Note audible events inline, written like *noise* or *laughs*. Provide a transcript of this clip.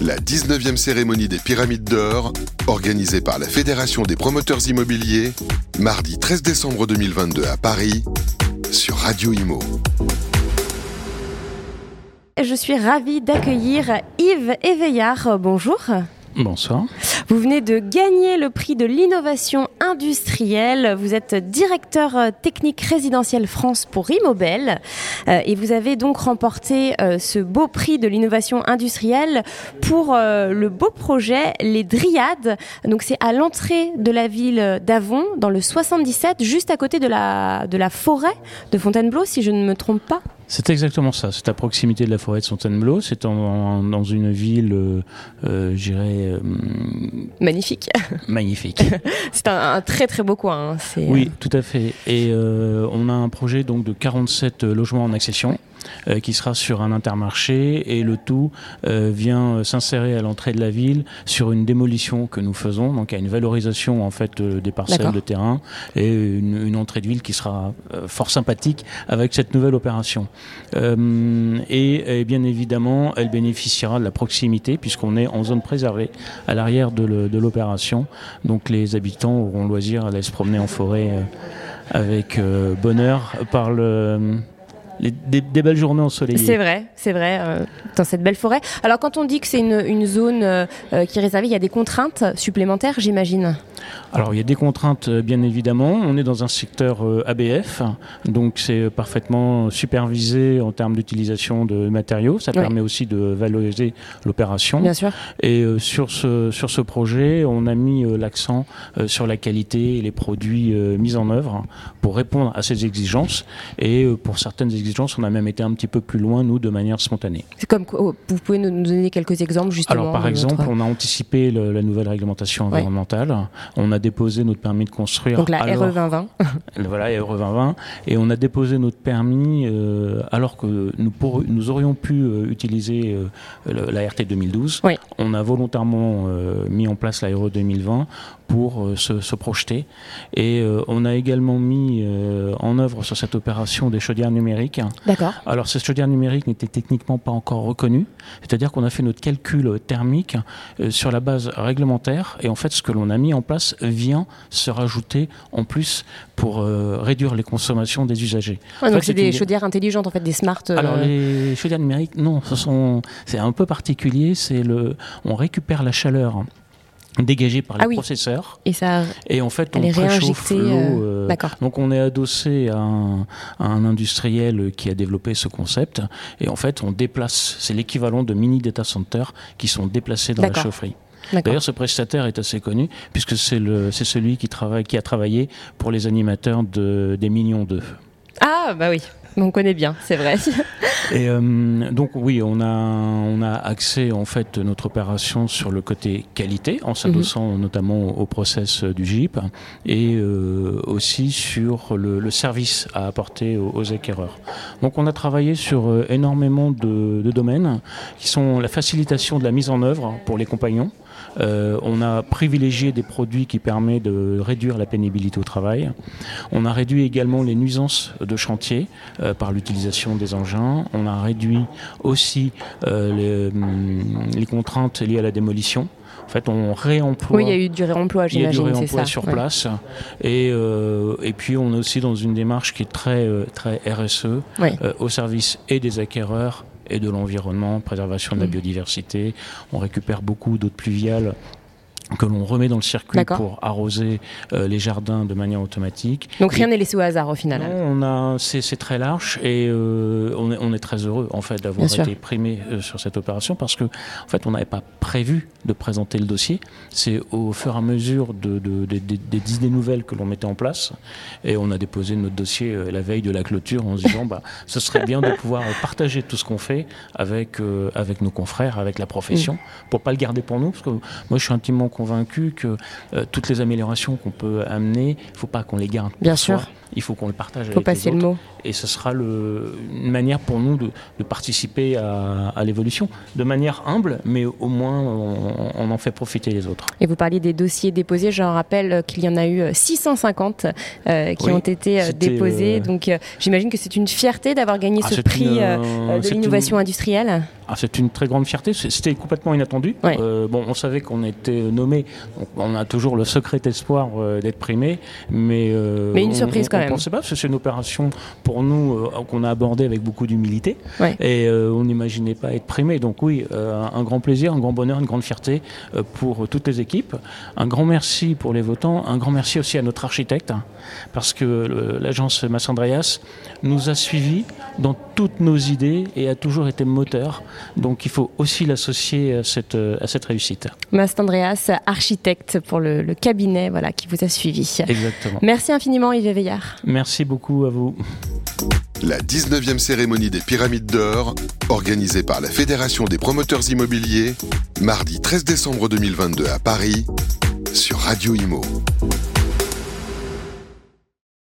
La 19e cérémonie des Pyramides d'Or, organisée par la Fédération des promoteurs immobiliers, mardi 13 décembre 2022 à Paris, sur Radio Imo. Je suis ravie d'accueillir Yves Éveillard. Bonjour. Bonsoir. Vous venez de gagner le prix de l'innovation industrielle. Vous êtes directeur euh, technique résidentiel France pour Immobel euh, et vous avez donc remporté euh, ce beau prix de l'innovation industrielle pour le beau projet Les Dryades. Donc c'est à l'entrée de la ville d'Avon dans le 77 juste à côté de la de la forêt de Fontainebleau si je ne me trompe pas. C'est exactement ça. C'est à proximité de la forêt de Fontainebleau. C'est dans une ville, euh, euh j'irais. Euh, magnifique. *laughs* Magnifique. *laughs* c'est un, très très beau coin. Hein. Oui, euh, tout à fait. Et on a un projet donc de 47 logements en accession. Euh, qui sera sur un intermarché et le tout euh, vient s'insérer à l'entrée de la ville sur une démolition que nous faisons. Donc a une valorisation en fait euh, des parcelles de terrain et une, entrée de ville qui sera fort sympathique avec cette nouvelle opération. Et, bien évidemment, elle bénéficiera de la proximité puisqu'on est en zone préservée à l'arrière de l'opération. Donc les habitants auront loisir à aller se promener en forêt avec bonheur par des, belles journées ensoleillées. C'est vrai, c'est vrai, euh, dans cette belle forêt. Alors quand on dit que c'est une, zone euh, euh, qui est réservée, il y a des contraintes supplémentaires, j'imagine? Alors il y a des contraintes, bien évidemment. On est dans un secteur ABF, donc c'est parfaitement supervisé en termes d'utilisation de matériaux. Ça permet aussi de valoriser l'opération. Bien sûr. Et sur, ce, sur ce projet, on a mis l'accent sur la qualité et les produits mis en œuvre pour répondre à ces exigences et pour certaines exigences on a même été un petit peu plus loin, nous, de manière spontanée. C'est comme oh, vous pouvez nous donner quelques exemples justement. Alors par exemple, on a anticipé la nouvelle réglementation environnementale. On a déposé notre permis de construire. Donc la RE 2020. *laughs* voilà, RE 2020, et on a déposé notre permis euh, alors que nous, nous aurions pu euh, utiliser euh, la RT 2012. On a volontairement mis en place la RE 2020 pour se, se, projeter. Et on a également mis en œuvre sur cette opération des chaudières numériques D'accord. Alors, ce chaudière numérique n'était techniquement pas encore reconnu. C'est-à-dire qu'on a fait notre calcul thermique sur la base réglementaire. Et en fait, ce que l'on a mis en place vient se rajouter en plus pour euh, réduire les consommations des usagers. donc, c'est des chaudières intelligentes, en fait, des smart. Euh, Alors, les chaudières numériques, non, ce sont, c'est un peu particulier. C'est le, on récupère la chaleur dégagé par les ah processeurs. Et ça. Et en fait, on préchauffe l'eau. Euh, donc, on est adossé à un, un, industriel qui a développé ce concept. Et en fait, on déplace. C'est l'équivalent de mini data centers qui sont déplacés dans la chaufferie. D'ailleurs, ce prestataire est assez connu puisque c'est celui qui, travaille, qui a travaillé pour les animateurs de, des Millions 2. Ah, bah oui. On connaît bien, c'est vrai. *laughs* Et euh, donc oui, on a on a axé en fait notre opération sur le côté qualité en s'adossant mhm. notamment au process du GIP et euh, aussi sur le, service à apporter aux, acquéreurs. Donc on a travaillé sur euh, énormément de, de domaines qui sont la facilitation de la mise en œuvre pour les compagnons. Euh, on a privilégié des produits qui permettent de réduire la pénibilité au travail. On a réduit également les nuisances de chantier euh, par l'utilisation des engins. On a réduit aussi euh, hum, les, contraintes liées à la démolition. En fait, on réemploie. Oui, il y a eu du réemploi, j'imagine. Il y a du réemploi sur place. Et, et puis, on est aussi dans une démarche qui est très, très RSE, au service et des acquéreurs et de l'environnement, préservation de la mm. biodiversité. On récupère beaucoup d'eau pluviale que l'on remet dans le circuit pour arroser euh, les jardins de manière automatique. Donc rien n'est laissé au hasard au final. Non, on a, c'est, très large et euh, on, est, on, est, très heureux en fait d'avoir été primé euh, sur cette opération parce que en fait on n'avait pas prévu de présenter le dossier. C'est au fur et à mesure de, de, des idées nouvelles que l'on mettait en place et on a déposé notre dossier la veille de la clôture en se disant bah ce serait bien de pouvoir partager tout ce qu'on fait avec avec nos confrères, avec la profession, pour mm. pour pas le garder pour nous parce que moi je suis intimement convaincu que euh, toutes les améliorations qu'on peut amener, il ne faut pas qu'on les garde. Bien sûr. Il faut qu'on le partage. Il faut passer le mot. Et ce sera le, une manière pour nous de, participer à, l'évolution de manière humble, mais au moins on, en fait profiter les autres. Et vous parliez des dossiers déposés, je rappelle qu'il y en a eu 650 euh, qui ont été euh, déposés, euh, donc j'imagine que c'est une fierté d'avoir gagné ah, ce prix de l'innovation industrielle. Ah, c'est une très grande fierté, c'était complètement inattendu. bon, on savait qu'on était nommé, on a toujours le secret espoir d'être primé, mais, mais une surprise quand même. On ne pensait pas, c'est une opération pour nous euh, qu'on a abordée avec beaucoup d'humilité. Et euh, on n'imaginait pas être primé. Donc oui, euh, un grand plaisir, un grand bonheur, une grande fierté pour toutes les équipes. Un grand merci pour les votants. Un grand merci aussi à notre architecte, hein, parce que l'agence Massandreas nous a suivis dans toutes nos idées et a toujours été moteur. Donc il faut aussi l'associer à cette, à cette réussite. Mastandreas, architecte pour le, le, cabinet voilà, qui vous a suivi. Exactement. Merci infiniment Yves Veillard. Merci beaucoup à vous. La 19e cérémonie des Pyramides d'Or, organisée par la Fédération des promoteurs immobiliers, mardi 13 décembre 2022 à Paris, sur Radio Imo.